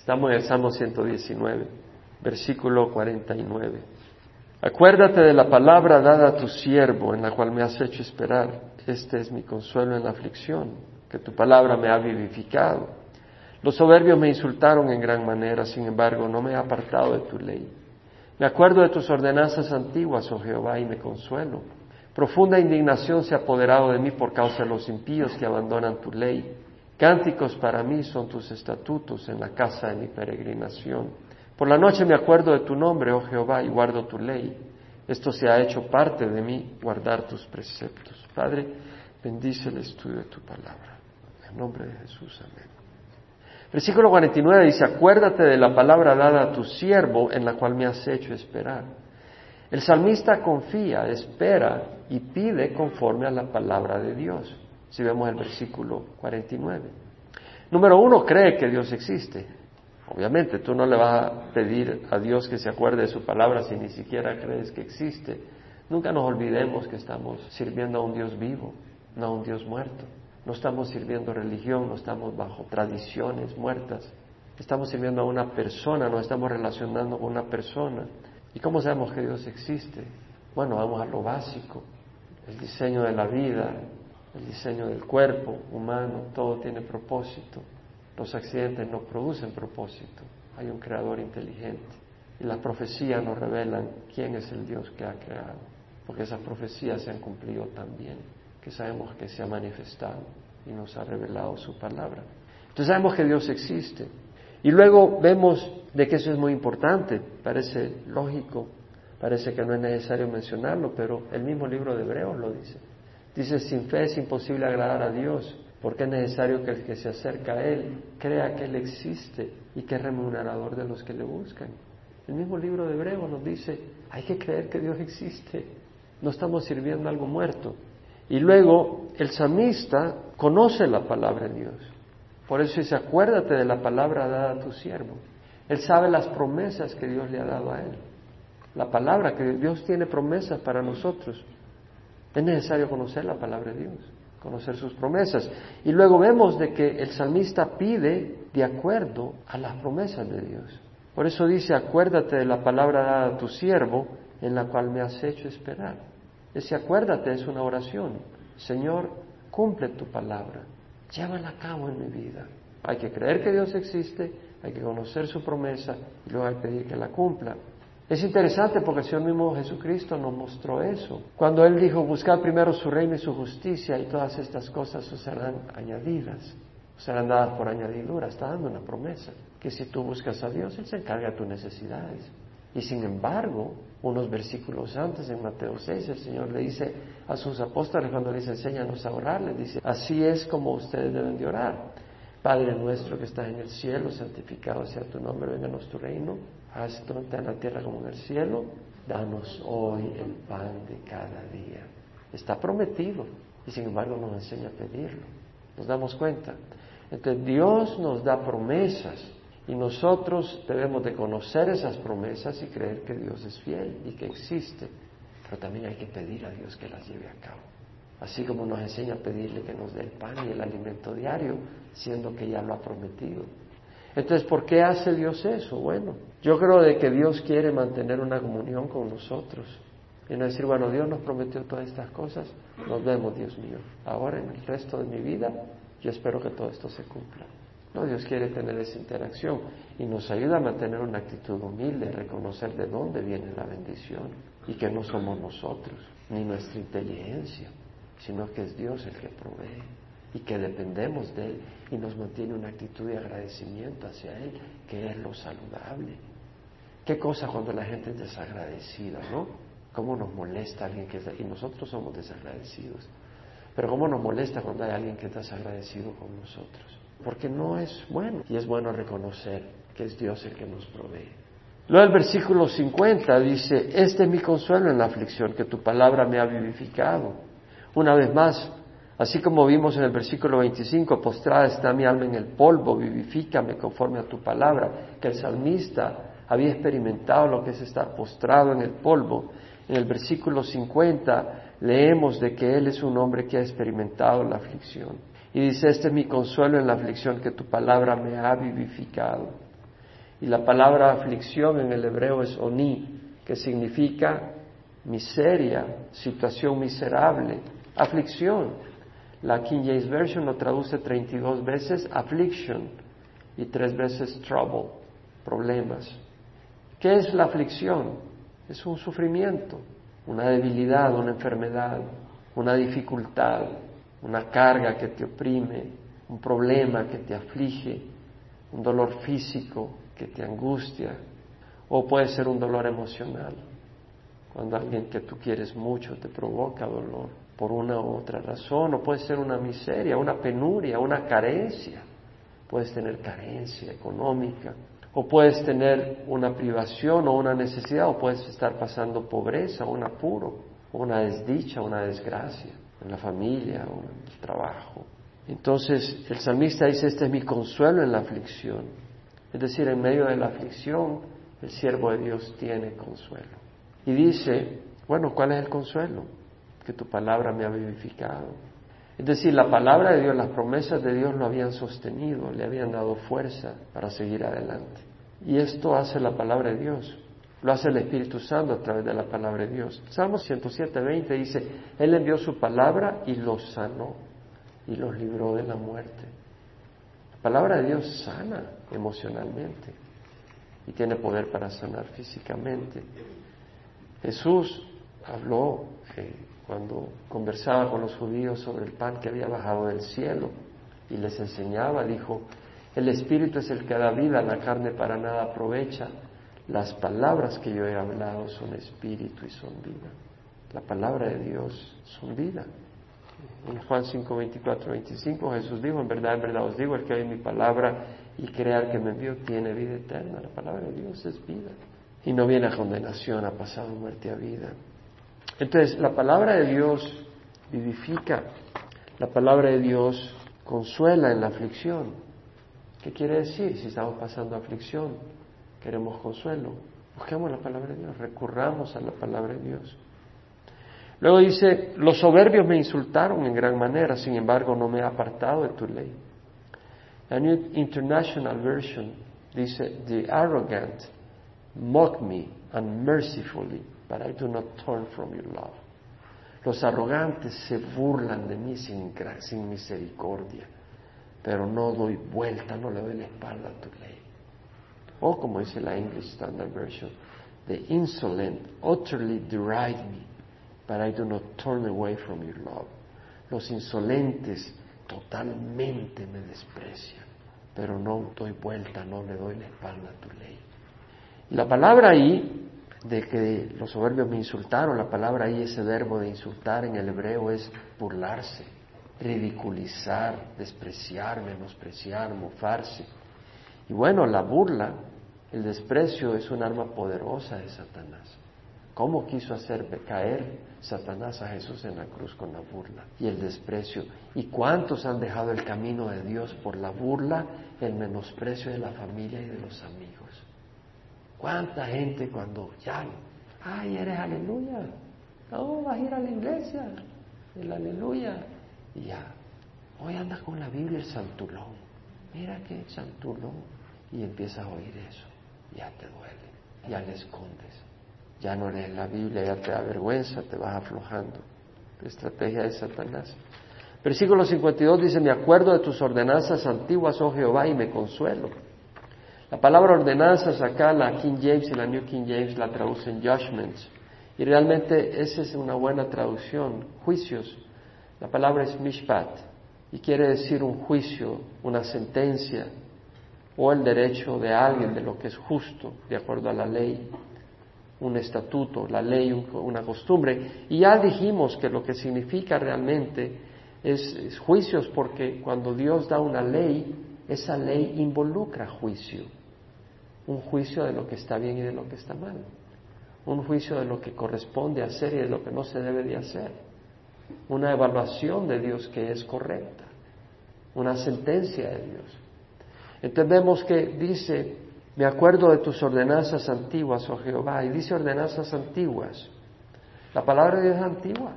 Estamos en el Salmo 119, versículo 49. Acuérdate de la palabra dada a tu siervo, en la cual me has hecho esperar. Este es mi consuelo en la aflicción, que tu palabra me ha vivificado. Los soberbios me insultaron en gran manera, sin embargo, no me he apartado de tu ley. Me acuerdo de tus ordenanzas antiguas, oh Jehová, y me consuelo. Profunda indignación se ha apoderado de mí por causa de los impíos que abandonan tu ley. Cánticos para mí son tus estatutos en la casa de mi peregrinación. Por la noche me acuerdo de tu nombre, oh Jehová, y guardo tu ley. Esto se ha hecho parte de mí, guardar tus preceptos. Padre, bendice el estudio de tu palabra. En nombre de Jesús, amén. Versículo 49 dice, acuérdate de la palabra dada a tu siervo en la cual me has hecho esperar. El salmista confía, espera y pide conforme a la palabra de Dios si vemos el versículo 49. Número uno, cree que Dios existe. Obviamente, tú no le vas a pedir a Dios que se acuerde de su palabra si ni siquiera crees que existe. Nunca nos olvidemos que estamos sirviendo a un Dios vivo, no a un Dios muerto. No estamos sirviendo religión, no estamos bajo tradiciones muertas. Estamos sirviendo a una persona, nos estamos relacionando con una persona. ¿Y cómo sabemos que Dios existe? Bueno, vamos a lo básico, el diseño de la vida, el diseño del cuerpo humano, todo tiene propósito. Los accidentes no producen propósito. Hay un creador inteligente. Y las profecías nos revelan quién es el Dios que ha creado. Porque esas profecías se han cumplido también, que sabemos que se ha manifestado y nos ha revelado su palabra. Entonces sabemos que Dios existe. Y luego vemos de que eso es muy importante. Parece lógico, parece que no es necesario mencionarlo, pero el mismo libro de Hebreos lo dice. Dice, sin fe es imposible agradar a Dios, porque es necesario que el que se acerca a Él crea que Él existe y que es remunerador de los que le buscan. El mismo libro de Hebreo nos dice, hay que creer que Dios existe, no estamos sirviendo algo muerto. Y luego el samista conoce la palabra de Dios. Por eso dice, acuérdate de la palabra dada a tu siervo. Él sabe las promesas que Dios le ha dado a él. La palabra que Dios tiene promesas para nosotros. Es necesario conocer la palabra de Dios, conocer sus promesas. Y luego vemos de que el salmista pide de acuerdo a las promesas de Dios. Por eso dice, acuérdate de la palabra dada a tu siervo, en la cual me has hecho esperar. Ese acuérdate es una oración. Señor, cumple tu palabra, llévala a cabo en mi vida. Hay que creer que Dios existe, hay que conocer su promesa y luego hay que pedir que la cumpla. Es interesante porque el Señor mismo Jesucristo nos mostró eso. Cuando Él dijo, buscad primero su reino y su justicia y todas estas cosas os serán añadidas, serán dadas por añadidura. Está dando una promesa, que si tú buscas a Dios, Él se encarga de tus necesidades. Y sin embargo, unos versículos antes, en Mateo 6, el Señor le dice a sus apóstoles cuando les enséñanos a orar, les dice, así es como ustedes deben de orar. Padre nuestro que estás en el cielo, santificado sea tu nombre, vénganos tu reino haz en la tierra como en el cielo, danos hoy el pan de cada día. Está prometido y sin embargo nos enseña a pedirlo. Nos damos cuenta. Entonces Dios nos da promesas y nosotros debemos de conocer esas promesas y creer que Dios es fiel y que existe. Pero también hay que pedir a Dios que las lleve a cabo. Así como nos enseña a pedirle que nos dé el pan y el alimento diario, siendo que ya lo ha prometido. Entonces, ¿por qué hace Dios eso? Bueno, yo creo de que Dios quiere mantener una comunión con nosotros y no decir, bueno, Dios nos prometió todas estas cosas, nos vemos, Dios mío. Ahora en el resto de mi vida, yo espero que todo esto se cumpla. No, Dios quiere tener esa interacción y nos ayuda a mantener una actitud humilde, reconocer de dónde viene la bendición y que no somos nosotros, ni nuestra inteligencia, sino que es Dios el que provee y que dependemos de Él y nos mantiene una actitud de agradecimiento hacia Él, que es lo saludable. Qué cosa cuando la gente es desagradecida, ¿no? ¿Cómo nos molesta alguien que es... Y nosotros somos desagradecidos. Pero ¿cómo nos molesta cuando hay alguien que es desagradecido con nosotros? Porque no es bueno. Y es bueno reconocer que es Dios el que nos provee. Luego el versículo 50 dice, este es mi consuelo en la aflicción, que tu palabra me ha vivificado. Una vez más, Así como vimos en el versículo 25, postrada está mi alma en el polvo, vivifícame conforme a tu palabra, que el salmista había experimentado lo que es estar postrado en el polvo. En el versículo 50 leemos de que él es un hombre que ha experimentado la aflicción. Y dice, este es mi consuelo en la aflicción, que tu palabra me ha vivificado. Y la palabra aflicción en el hebreo es oni, que significa miseria, situación miserable, aflicción. La King James Version lo traduce 32 veces affliction y tres veces trouble, problemas. ¿Qué es la aflicción? Es un sufrimiento, una debilidad, una enfermedad, una dificultad, una carga que te oprime, un problema que te aflige, un dolor físico que te angustia, o puede ser un dolor emocional, cuando alguien que tú quieres mucho te provoca dolor por una u otra razón, o puede ser una miseria, una penuria, una carencia, puedes tener carencia económica, o puedes tener una privación o una necesidad, o puedes estar pasando pobreza, un apuro, una desdicha, una desgracia en la familia o en el trabajo. Entonces el salmista dice, este es mi consuelo en la aflicción. Es decir, en medio de la aflicción, el siervo de Dios tiene consuelo. Y dice, bueno, ¿cuál es el consuelo? Que tu palabra me ha vivificado. Es decir, la palabra de Dios, las promesas de Dios lo habían sostenido, le habían dado fuerza para seguir adelante. Y esto hace la palabra de Dios. Lo hace el Espíritu Santo a través de la palabra de Dios. Salmo 107, 20 dice, Él envió su palabra y los sanó y los libró de la muerte. La palabra de Dios sana emocionalmente y tiene poder para sanar físicamente. Jesús habló eh, cuando conversaba con los judíos sobre el pan que había bajado del cielo y les enseñaba, dijo, el Espíritu es el que da vida, la carne para nada aprovecha. Las palabras que yo he hablado son espíritu y son vida. La palabra de Dios son vida. En Juan 5, 24, 25 Jesús dijo, en verdad, en verdad os digo, el que oye mi palabra y crea que me envió tiene vida eterna. La palabra de Dios es vida. Y no viene a condenación, ha pasado muerte a vida. Entonces, la palabra de Dios vivifica. La palabra de Dios consuela en la aflicción. ¿Qué quiere decir? Si estamos pasando aflicción, queremos consuelo. Busquemos la palabra de Dios, recurramos a la palabra de Dios. Luego dice, los soberbios me insultaron en gran manera, sin embargo no me he apartado de tu ley. La New International Version dice, the arrogant mock me unmercifully, but I do not turn from your love. Los arrogantes se burlan de mí sin, misericordia, pero no doy vuelta, no le doy la espalda a tu ley. O como dice la English Standard Version, the insolent utterly deride me, but I do not turn away from your love. Los insolentes totalmente me desprecian, pero no doy vuelta, no le doy la espalda a tu ley. La palabra ahí, de que los soberbios me insultaron, la palabra ahí, ese verbo de insultar en el hebreo es burlarse, ridiculizar, despreciar, menospreciar, mofarse. Y bueno, la burla, el desprecio es un arma poderosa de Satanás. ¿Cómo quiso hacer caer Satanás a Jesús en la cruz con la burla y el desprecio? ¿Y cuántos han dejado el camino de Dios por la burla, el menosprecio de la familia y de los amigos? ¿Cuánta gente cuando ya, ay, eres aleluya, no, vas a ir a la iglesia, el aleluya, y ya, hoy andas con la Biblia el santulón, mira que santulón, y empiezas a oír eso, ya te duele, ya le escondes ya no lees la Biblia, ya te da vergüenza, te vas aflojando. Estrategia de Satanás. Versículo 52 dice, me acuerdo de tus ordenanzas antiguas, oh Jehová, y me consuelo. La palabra ordenanzas acá, la King James y la New King James la traducen judgments. Y realmente esa es una buena traducción, juicios. La palabra es mishpat y quiere decir un juicio, una sentencia o el derecho de alguien de lo que es justo, de acuerdo a la ley un estatuto, la ley, una costumbre. Y ya dijimos que lo que significa realmente es, juicios porque cuando Dios da una ley, esa ley involucra juicio. Un juicio de lo que está bien y de lo que está mal. Un juicio de lo que corresponde hacer y de lo que no se debe de hacer. Una evaluación de Dios que es correcta. Una sentencia de Dios. Entendemos que dice me acuerdo de tus ordenanzas antiguas, oh Jehová, y dice ordenanzas antiguas. La palabra de Dios es antigua,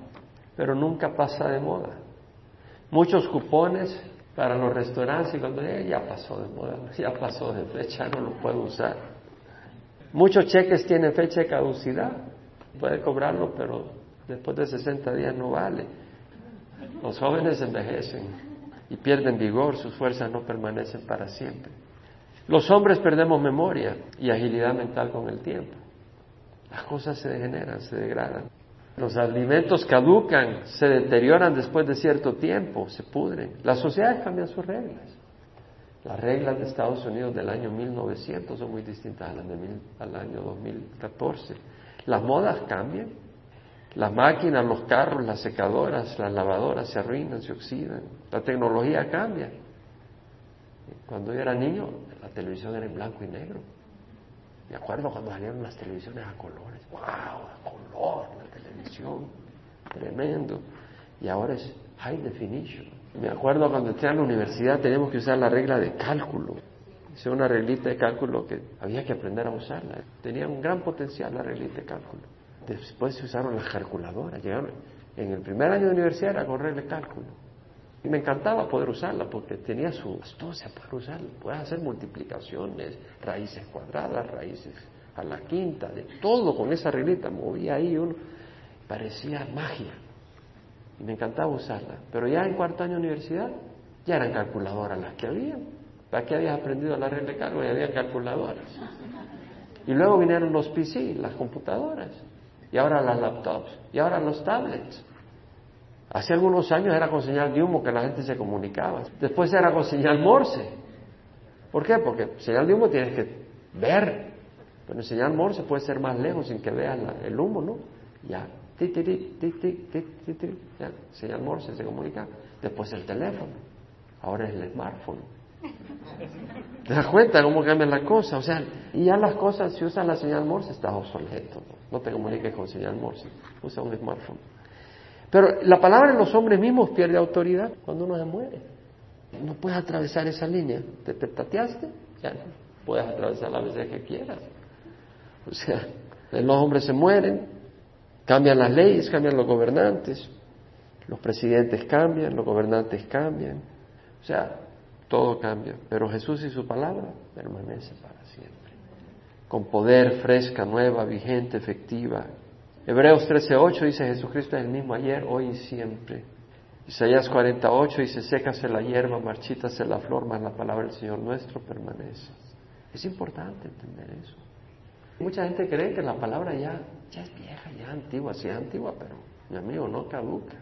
pero nunca pasa de moda. Muchos cupones para los restaurantes y cuando eh, ya pasó de moda, ya pasó de fecha, no lo puedo usar. Muchos cheques tienen fecha de caducidad, puede cobrarlo, pero después de 60 días no vale. Los jóvenes envejecen y pierden vigor, sus fuerzas no permanecen para siempre. Los hombres perdemos memoria y agilidad mental con el tiempo. Las cosas se degeneran, se degradan. Los alimentos caducan, se deterioran después de cierto tiempo, se pudren. Las sociedades cambian sus reglas. Las reglas de Estados Unidos del año 1900 son muy distintas a las del al año 2014. Las modas cambian. Las máquinas, los carros, las secadoras, las lavadoras se arruinan, se oxidan. La tecnología cambia. Cuando yo era niño, la televisión era en blanco y negro. Me acuerdo cuando salieron las televisiones a colores. ¡Wow! A color, televisión. Tremendo. Y ahora es high definition. Me acuerdo cuando entré a la universidad teníamos que usar la regla de cálculo. Hice una reglita de cálculo que había que aprender a usarla. Tenía un gran potencial la reglita de cálculo. Después se usaron las calculadoras. Llegaron, en el primer año de universidad era correr el cálculo. Y me encantaba poder usarla porque tenía su astucia para usarla. Puedes hacer multiplicaciones, raíces cuadradas, raíces a la quinta, de todo con esa reglita. Movía ahí uno. Parecía magia. Y me encantaba usarla. Pero ya en cuarto año de universidad ya eran calculadoras las que había. ¿Para qué habías aprendido la regla de cálculo? Ya había calculadoras. Y luego vinieron los PC, las computadoras. Y ahora las laptops. Y ahora los tablets. Hace algunos años era con señal de humo que la gente se comunicaba. Después era con señal Morse. ¿Por qué? Porque señal de humo tienes que ver. Pero en señal Morse puede ser más lejos sin que veas el humo, ¿no? Ya. Ya. Señal Morse se comunica. Después el teléfono. Ahora es el smartphone. ¿Te das cuenta cómo cambian las cosas? O sea, y ya las cosas, si usas la señal Morse, estás obsoleto. No, no te comuniques con señal Morse. Usa un smartphone. Pero la palabra de los hombres mismos pierde autoridad cuando uno se muere. No puedes atravesar esa línea. ¿Te, tateaste? Ya no. Puedes atravesar la veces que quieras. O sea, los hombres se mueren, cambian las leyes, cambian los gobernantes, los presidentes cambian, los gobernantes cambian. O sea, todo cambia. Pero Jesús y su palabra permanece para siempre. Con poder fresca, nueva, vigente, efectiva, Hebreos 13:8 dice Jesucristo es el mismo ayer, hoy y siempre. Isaías 48 dice, sécase la hierba, marchítase la flor, mas la palabra del Señor nuestro permanece. Es importante entender eso. Mucha gente cree que la palabra ya, ya es vieja, ya antigua, sí antigua, pero mi amigo no caduca.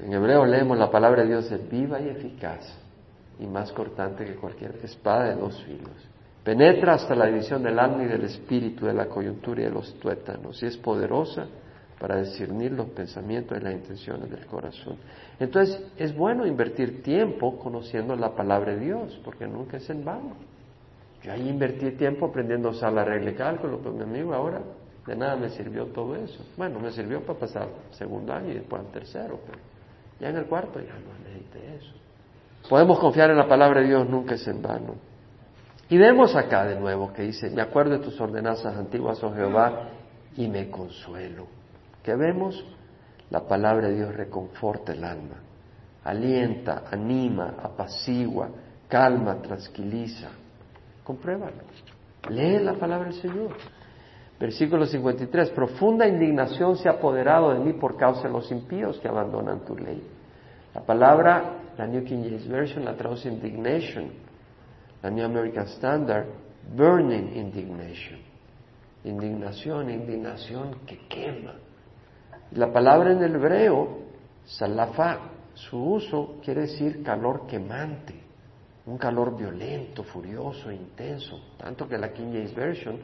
En hebreo leemos la palabra de Dios es viva y eficaz y más cortante que cualquier espada de dos filos Penetra hasta la división del alma y del espíritu, de la coyuntura y de los tuétanos, y es poderosa para discernir los pensamientos y las intenciones del corazón. Entonces, es bueno invertir tiempo conociendo la palabra de Dios, porque nunca es en vano. Yo ahí invertí tiempo aprendiendo a usar la regla de cálculo, pero mi amigo ahora de nada me sirvió todo eso. Bueno, me sirvió para pasar segundo año y después al tercero, pero ya en el cuarto ya no necesité eso. Podemos confiar en la palabra de Dios, nunca es en vano. Y vemos acá de nuevo que dice, me acuerdo de tus ordenanzas antiguas, oh Jehová, y me consuelo. ¿Qué vemos? La palabra de Dios reconforta el alma, alienta, anima, apacigua, calma, tranquiliza. Compruébalo. Lee la palabra del Señor. Versículo 53, profunda indignación se ha apoderado de mí por causa de los impíos que abandonan tu ley. La palabra, la New King James Version la traduce indignation, la New American Standard, burning indignation. Indignación, indignación que quema. La palabra en el hebreo, salafa, su uso quiere decir calor quemante, un calor violento, furioso, intenso, tanto que la King James Version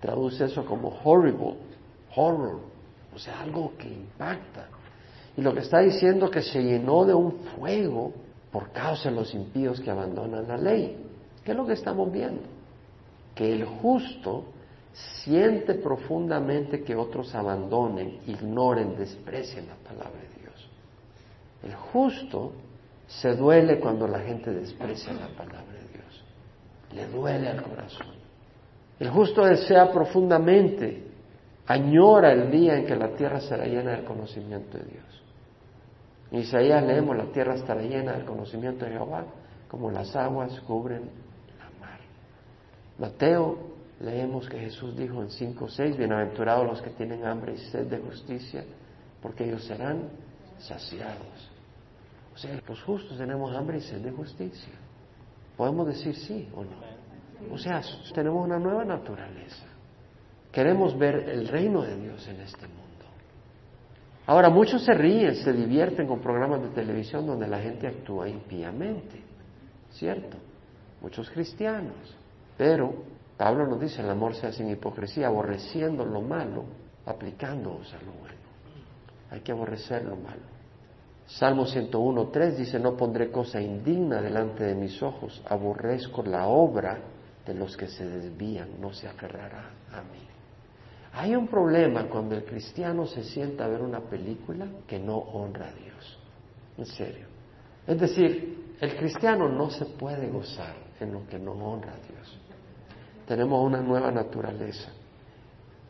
traduce eso como horrible, horror, o sea, algo que impacta. Y lo que está diciendo es que se llenó de un fuego por causa de los impíos que abandonan la ley. ¿Qué es lo que estamos viendo? Que el justo siente profundamente que otros abandonen, ignoren, desprecien la palabra de Dios. El justo se duele cuando la gente desprecia la palabra de Dios. Le duele al corazón. El justo desea profundamente, añora el día en que la tierra será llena del conocimiento de Dios. En Isaías leemos, la tierra estará llena del conocimiento de Jehová, como las aguas cubren la mar. Mateo, leemos que Jesús dijo en 5.6, bienaventurados los que tienen hambre y sed de justicia, porque ellos serán saciados. O sea, los justos tenemos hambre y sed de justicia. Podemos decir sí o no. O sea, tenemos una nueva naturaleza. Queremos ver el reino de Dios en este mundo. Ahora, muchos se ríen, se divierten con programas de televisión donde la gente actúa impíamente, ¿cierto? Muchos cristianos. Pero Pablo nos dice, el amor se hace sin hipocresía, aborreciendo lo malo, aplicándoos a lo bueno. Hay que aborrecer lo malo. Salmo 101.3 dice, no pondré cosa indigna delante de mis ojos, aborrezco la obra de los que se desvían, no se aferrará a mí. Hay un problema cuando el cristiano se sienta a ver una película que no honra a Dios. En serio. Es decir, el cristiano no se puede gozar en lo que no honra a Dios. Tenemos una nueva naturaleza.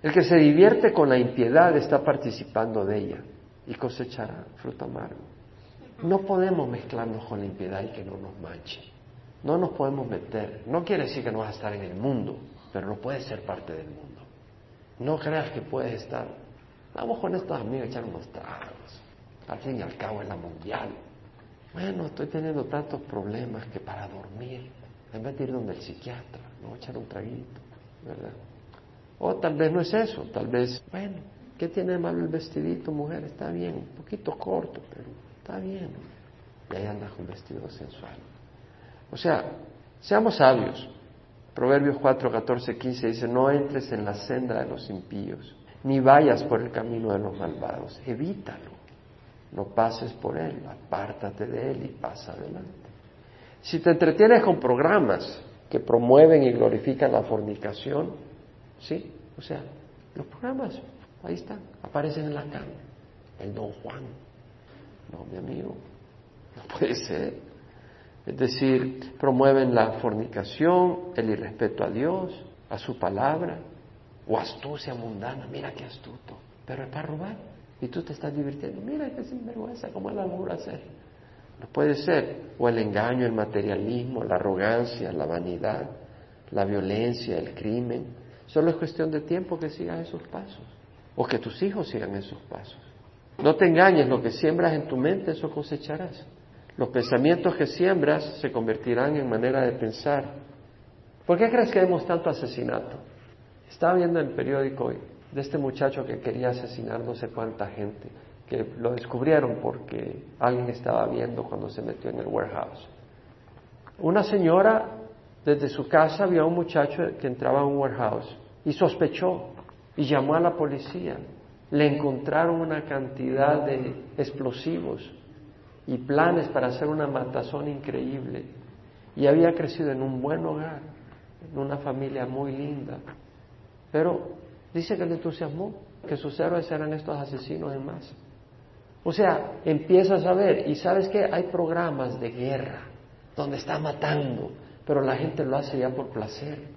El que se divierte con la impiedad está participando de ella y cosechará fruto amargo. No podemos mezclarnos con la impiedad y que no nos manche. No nos podemos meter. No quiere decir que no vas a estar en el mundo, pero no puedes ser parte del mundo. No creas que puedes estar. Vamos con estos amigos a echar unos tragos. Al fin y al cabo es la mundial. Bueno, estoy teniendo tantos problemas que para dormir, en vez de ir donde el psiquiatra, no echar un traguito, ¿verdad? O tal vez no es eso, tal vez, bueno, ¿qué tiene de malo el vestidito, mujer? Está bien, un poquito corto, pero está bien. Y ahí andas con vestido sensual. O sea, seamos sabios. Proverbios 4, 14, 15 dice, no entres en la senda de los impíos, ni vayas por el camino de los malvados, evítalo, no pases por él, apártate de él y pasa adelante. Si te entretienes con programas que promueven y glorifican la fornicación, ¿sí? O sea, los programas, ahí están, aparecen en la cama. El don Juan, no, mi amigo, no puede ser. Es decir, promueven la fornicación, el irrespeto a Dios, a su palabra, o astucia mundana, mira qué astuto, pero es para robar. Y tú te estás divirtiendo, mira qué sinvergüenza, cómo la a hacer. No puede ser. O el engaño, el materialismo, la arrogancia, la vanidad, la violencia, el crimen. Solo es cuestión de tiempo que sigas esos pasos. O que tus hijos sigan esos pasos. No te engañes, lo que siembras en tu mente, eso cosecharás. Los pensamientos que siembras se convertirán en manera de pensar. ¿Por qué crees que vemos tanto asesinato? Estaba viendo el periódico hoy de este muchacho que quería asesinar no sé cuánta gente, que lo descubrieron porque alguien estaba viendo cuando se metió en el warehouse. Una señora desde su casa vio a un muchacho que entraba a un warehouse y sospechó y llamó a la policía. Le encontraron una cantidad de explosivos y planes para hacer una matazón increíble. Y había crecido en un buen hogar, en una familia muy linda. Pero dice que le entusiasmó que sus héroes eran estos asesinos en masa. O sea, empiezas a ver, y sabes que hay programas de guerra donde está matando, pero la gente lo hace ya por placer.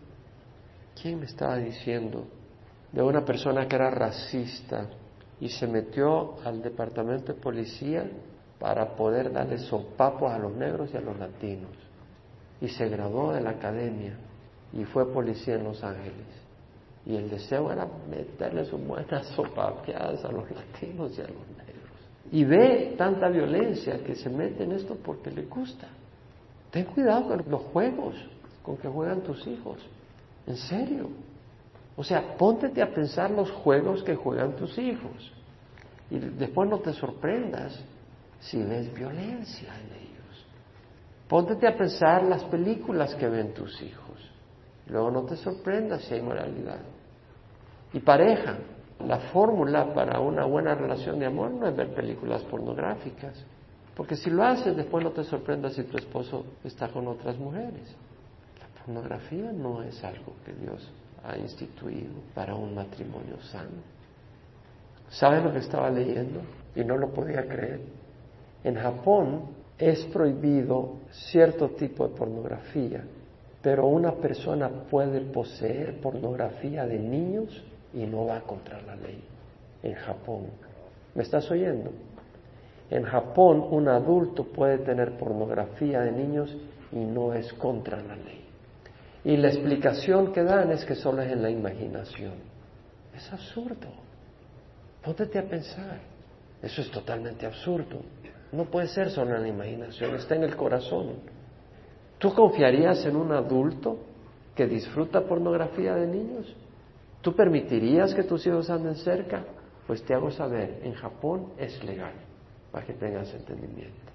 ¿Quién me estaba diciendo de una persona que era racista y se metió al departamento de policía para poder darle sopapos a los negros y a los latinos. Y se graduó de la academia y fue policía en Los Ángeles. Y el deseo era meterle sus buenas sopapeadas a los latinos y a los negros. Y ve tanta violencia que se mete en esto porque le gusta. Ten cuidado con los juegos con que juegan tus hijos. En serio. O sea, póntete a pensar los juegos que juegan tus hijos. Y después no te sorprendas si ves violencia en ellos. Póntete a pensar las películas que ven tus hijos. Luego no te sorprendas si hay moralidad. Y pareja, la fórmula para una buena relación de amor no es ver películas pornográficas. Porque si lo haces, después no te sorprendas si tu esposo está con otras mujeres. La pornografía no es algo que Dios ha instituido para un matrimonio sano. ¿Sabes lo que estaba leyendo? Y no lo podía creer. En Japón es prohibido cierto tipo de pornografía, pero una persona puede poseer pornografía de niños y no va contra la ley. En Japón. ¿Me estás oyendo? En Japón un adulto puede tener pornografía de niños y no es contra la ley. Y la explicación que dan es que solo es en la imaginación. Es absurdo. Póntete a pensar. Eso es totalmente absurdo. No puede ser solo en la imaginación, está en el corazón. ¿Tú confiarías en un adulto que disfruta pornografía de niños? ¿Tú permitirías que tus hijos anden cerca? Pues te hago saber, en Japón es legal, para que tengas entendimiento.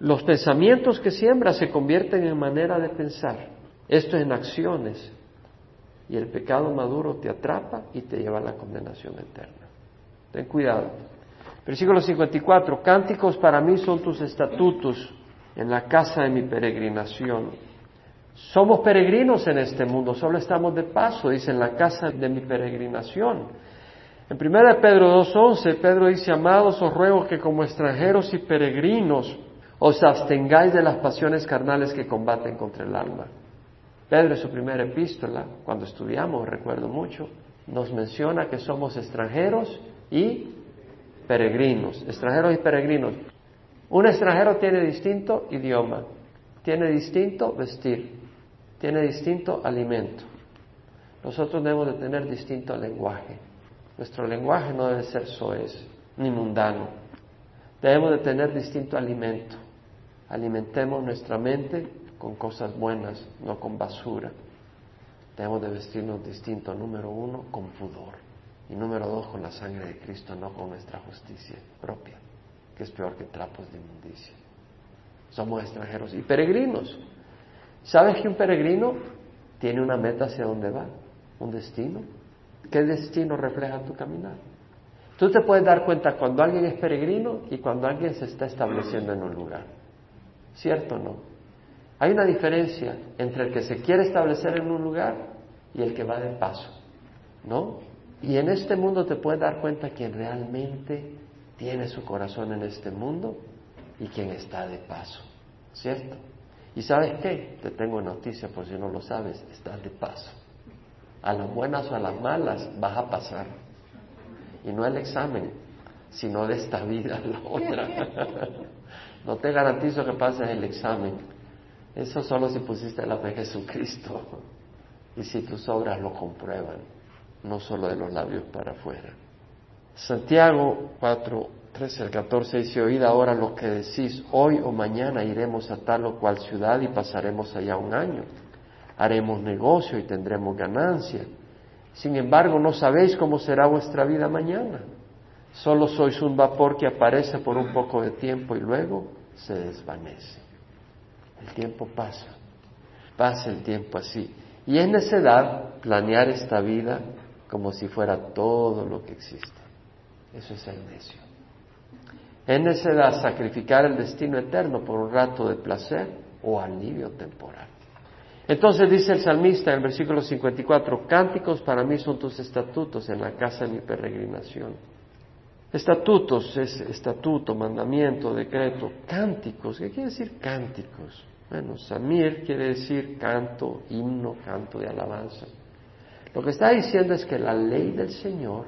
Los pensamientos que siembras se convierten en manera de pensar. Esto es en acciones. Y el pecado maduro te atrapa y te lleva a la condenación eterna. Ten cuidado. Versículo 54. Cánticos para mí son tus estatutos en la casa de mi peregrinación. Somos peregrinos en este mundo, solo estamos de paso, dice, en la casa de mi peregrinación. En 1 Pedro 2.11, Pedro dice, amados, os ruego que como extranjeros y peregrinos os abstengáis de las pasiones carnales que combaten contra el alma. Pedro en su primera epístola, cuando estudiamos, recuerdo mucho, nos menciona que somos extranjeros y peregrinos, extranjeros y peregrinos. Un extranjero tiene distinto idioma, tiene distinto vestir, tiene distinto alimento. Nosotros debemos de tener distinto lenguaje. Nuestro lenguaje no debe ser soez ni mundano. Debemos de tener distinto alimento. Alimentemos nuestra mente con cosas buenas, no con basura. Debemos de vestirnos distinto, número uno, con pudor. Y número dos, con la sangre de Cristo, no con nuestra justicia propia, que es peor que trapos de inmundicia. Somos extranjeros y peregrinos. ¿Sabes que un peregrino tiene una meta hacia dónde va? ¿Un destino? ¿Qué destino refleja tu caminar? Tú te puedes dar cuenta cuando alguien es peregrino y cuando alguien se está estableciendo en un lugar. ¿Cierto o no? Hay una diferencia entre el que se quiere establecer en un lugar y el que va de paso. ¿No? Y en este mundo te puedes dar cuenta quién realmente tiene su corazón en este mundo y quién está de paso, ¿cierto? Y sabes qué, te tengo noticia por si no lo sabes, estás de paso. A las buenas o a las malas vas a pasar. Y no el examen, sino de esta vida a la otra. no te garantizo que pases el examen. Eso solo si pusiste la fe en Jesucristo y si tus obras lo comprueban no solo de los labios para afuera. Santiago 4, 13 al 14 dice, oíd ahora lo que decís, hoy o mañana iremos a tal o cual ciudad y pasaremos allá un año. Haremos negocio y tendremos ganancia. Sin embargo, no sabéis cómo será vuestra vida mañana. Solo sois un vapor que aparece por un poco de tiempo y luego se desvanece. El tiempo pasa, pasa el tiempo así. Y es necedad planear esta vida como si fuera todo lo que existe. Eso es el necio. Es necedad sacrificar el destino eterno por un rato de placer o alivio temporal. Entonces dice el salmista en el versículo 54, cánticos para mí son tus estatutos en la casa de mi peregrinación. Estatutos es estatuto, mandamiento, decreto. Cánticos, ¿qué quiere decir cánticos? Bueno, Samir quiere decir canto, himno, canto de alabanza. Lo que está diciendo es que la ley del Señor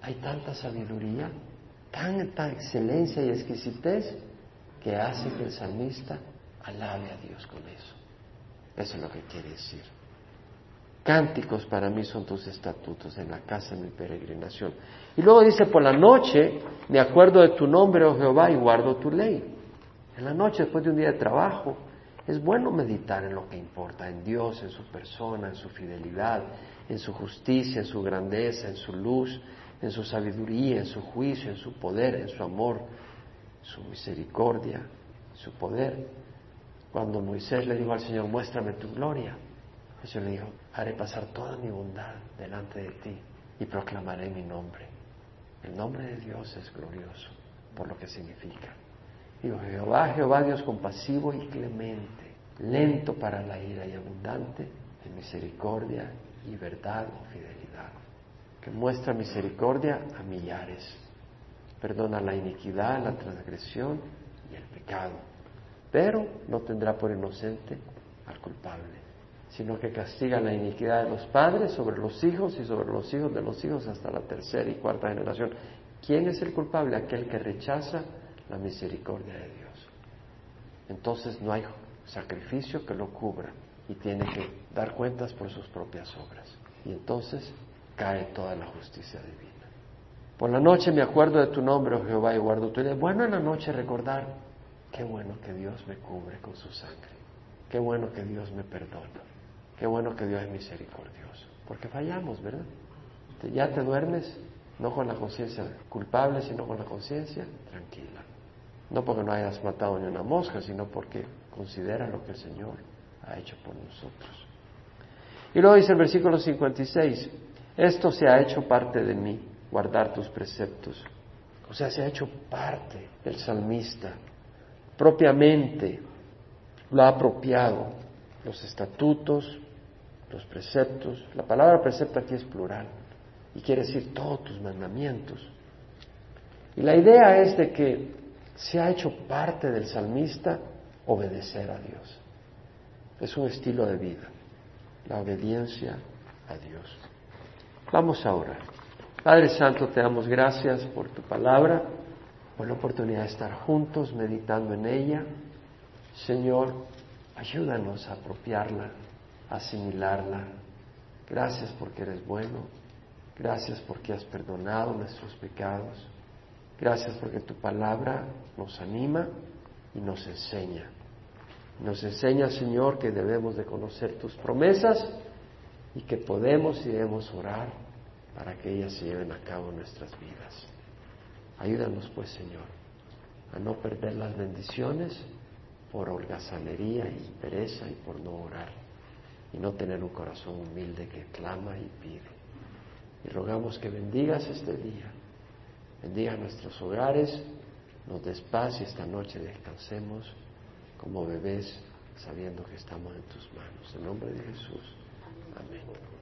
hay tanta sabiduría, tanta excelencia y exquisitez que hace que el salmista alabe a Dios con eso. Eso es lo que quiere decir. Cánticos para mí son tus estatutos en la casa de mi peregrinación. Y luego dice, por la noche me acuerdo de tu nombre, oh Jehová, y guardo tu ley. En la noche, después de un día de trabajo, es bueno meditar en lo que importa, en Dios, en su persona, en su fidelidad, en su justicia, en su grandeza, en su luz, en su sabiduría, en su juicio, en su poder, en su amor, su misericordia, su poder. Cuando Moisés le dijo al Señor, muéstrame tu gloria, el Señor le dijo, haré pasar toda mi bondad delante de ti y proclamaré mi nombre. El nombre de Dios es glorioso por lo que significa. Digo, Jehová, Jehová Dios compasivo y clemente, lento para la ira y abundante en misericordia y verdad o fidelidad, que muestra misericordia a millares, perdona la iniquidad, la transgresión y el pecado, pero no tendrá por inocente al culpable, sino que castiga la iniquidad de los padres sobre los hijos y sobre los hijos de los hijos hasta la tercera y cuarta generación. ¿Quién es el culpable? Aquel que rechaza la misericordia de Dios. Entonces no hay sacrificio que lo cubra y tiene que dar cuentas por sus propias obras. Y entonces cae toda la justicia divina. Por la noche me acuerdo de tu nombre, oh Jehová, y guardo tu Es bueno en la noche recordar, qué bueno que Dios me cubre con su sangre, qué bueno que Dios me perdona, qué bueno que Dios es misericordioso, porque fallamos, ¿verdad? Ya te duermes, no con la conciencia culpable, sino con la conciencia tranquila. No porque no hayas matado ni una mosca, sino porque considera lo que el Señor ha hecho por nosotros. Y luego dice el versículo 56, esto se ha hecho parte de mí, guardar tus preceptos. O sea, se ha hecho parte del salmista, propiamente lo ha apropiado, los estatutos, los preceptos. La palabra precepto aquí es plural y quiere decir todos tus mandamientos. Y la idea es de que se ha hecho parte del salmista obedecer a Dios. Es un estilo de vida, la obediencia a Dios. Vamos a orar. Padre Santo, te damos gracias por tu palabra, por la oportunidad de estar juntos meditando en ella. Señor, ayúdanos a apropiarla, asimilarla. Gracias porque eres bueno. Gracias porque has perdonado nuestros pecados. Gracias porque tu palabra nos anima y nos enseña. Nos enseña, Señor, que debemos de conocer tus promesas y que podemos y debemos orar para que ellas se lleven a cabo en nuestras vidas. Ayúdanos, pues, Señor, a no perder las bendiciones por holgazanería y pereza y por no orar y no tener un corazón humilde que clama y pide. Y rogamos que bendigas este día, bendiga nuestros hogares, nos des y esta noche descansemos como bebés sabiendo que estamos en tus manos. En nombre de Jesús. Amén.